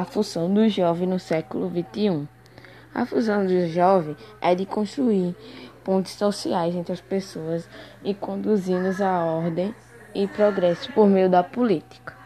a função do jovem no século XXI. A função do jovem é de construir pontes sociais entre as pessoas e conduzi-los à ordem e progresso por meio da política.